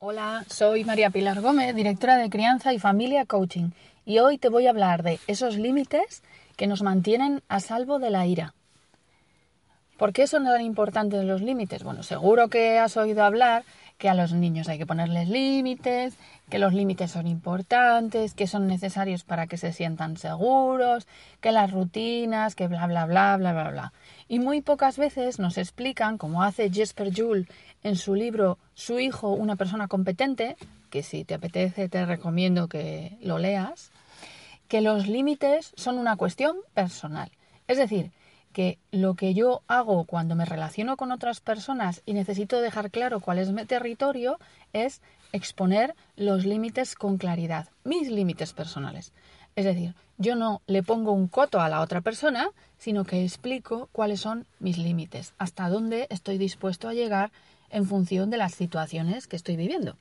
Hola, soy María Pilar Gómez, directora de Crianza y Familia Coaching, y hoy te voy a hablar de esos límites que nos mantienen a salvo de la ira. ¿Por qué son tan importantes los límites? Bueno, seguro que has oído hablar que a los niños hay que ponerles límites, que los límites son importantes, que son necesarios para que se sientan seguros, que las rutinas, que bla bla bla bla bla bla. Y muy pocas veces nos explican, como hace Jesper Juhl en su libro Su hijo, una persona competente, que si te apetece te recomiendo que lo leas, que los límites son una cuestión personal. Es decir, que lo que yo hago cuando me relaciono con otras personas y necesito dejar claro cuál es mi territorio es exponer los límites con claridad, mis límites personales. Es decir, yo no le pongo un coto a la otra persona, sino que explico cuáles son mis límites, hasta dónde estoy dispuesto a llegar en función de las situaciones que estoy viviendo.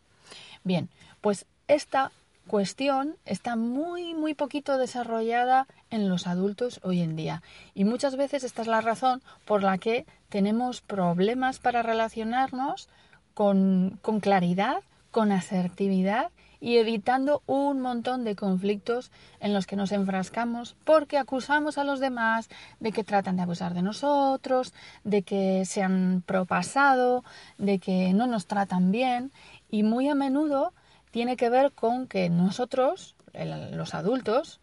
Bien, pues esta cuestión está muy, muy poquito desarrollada en los adultos hoy en día. Y muchas veces esta es la razón por la que tenemos problemas para relacionarnos con, con claridad, con asertividad y evitando un montón de conflictos en los que nos enfrascamos porque acusamos a los demás de que tratan de abusar de nosotros, de que se han propasado, de que no nos tratan bien y muy a menudo tiene que ver con que nosotros, los adultos,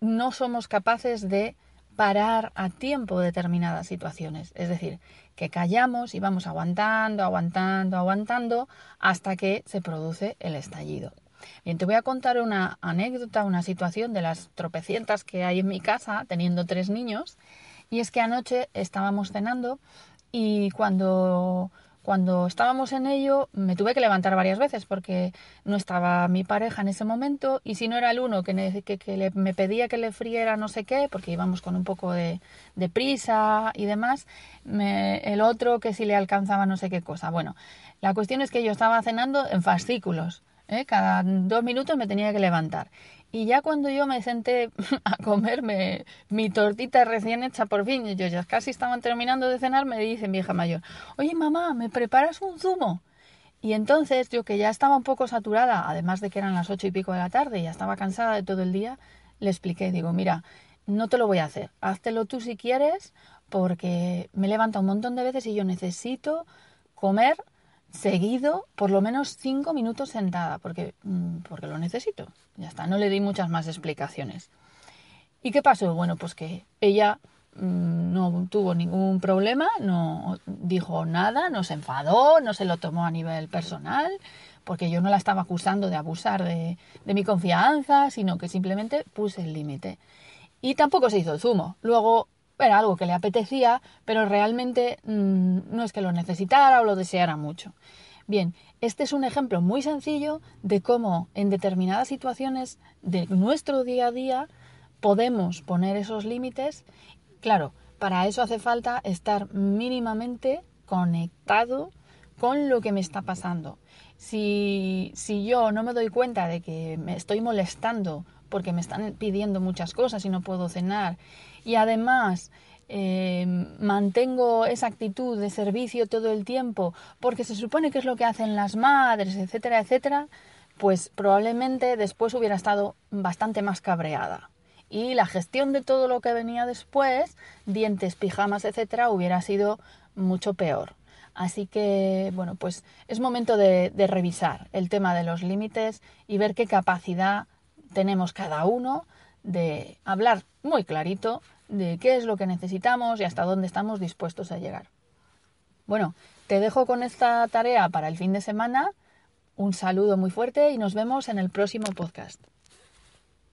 no somos capaces de parar a tiempo determinadas situaciones. Es decir, que callamos y vamos aguantando, aguantando, aguantando hasta que se produce el estallido. Bien, te voy a contar una anécdota, una situación de las tropecientas que hay en mi casa, teniendo tres niños. Y es que anoche estábamos cenando y cuando cuando estábamos en ello me tuve que levantar varias veces porque no estaba mi pareja en ese momento y si no era el uno que, me pedía que le friera no sé qué, porque íbamos con un poco de, prisa y demás, el otro que si le alcanzaba no sé qué cosa. Bueno, la cuestión es que yo estaba cenando en fascículos. ¿Eh? Cada dos minutos me tenía que levantar. Y ya cuando yo me senté a comerme mi tortita recién hecha por fin, yo ya casi estaban terminando de cenar, me dice mi hija mayor, oye mamá, ¿me preparas un zumo? Y entonces yo que ya estaba un poco saturada, además de que eran las ocho y pico de la tarde y ya estaba cansada de todo el día, le expliqué, digo, mira, no te lo voy a hacer, háztelo tú si quieres, porque me levanta un montón de veces y yo necesito comer seguido por lo menos cinco minutos sentada, porque, mm, porque lo necesito. Ya está, no le di muchas más explicaciones. ¿Y qué pasó? Bueno, pues que ella mm, no tuvo ningún problema, no dijo nada, no se enfadó, no se lo tomó a nivel personal, porque yo no la estaba acusando de abusar de, de mi confianza, sino que simplemente puse el límite. Y tampoco se hizo el zumo. Luego era algo que le apetecía, pero realmente mm, no es que lo necesitara o lo deseara mucho. Bien, este es un ejemplo muy sencillo de cómo en determinadas situaciones de nuestro día a día podemos poner esos límites. Claro, para eso hace falta estar mínimamente conectado con lo que me está pasando. Si, si yo no me doy cuenta de que me estoy molestando porque me están pidiendo muchas cosas y no puedo cenar y además eh, mantengo esa actitud de servicio todo el tiempo porque se supone que es lo que hacen las madres, etcétera, etcétera, pues probablemente después hubiera estado bastante más cabreada. Y la gestión de todo lo que venía después, dientes, pijamas, etcétera, hubiera sido mucho peor. Así que, bueno, pues es momento de revisar el tema de los límites y ver qué capacidad tenemos cada uno de hablar muy clarito de qué es lo que necesitamos y hasta dónde estamos dispuestos a llegar. Bueno, te dejo con esta tarea para el fin de semana. Un saludo muy fuerte y nos vemos en el próximo podcast.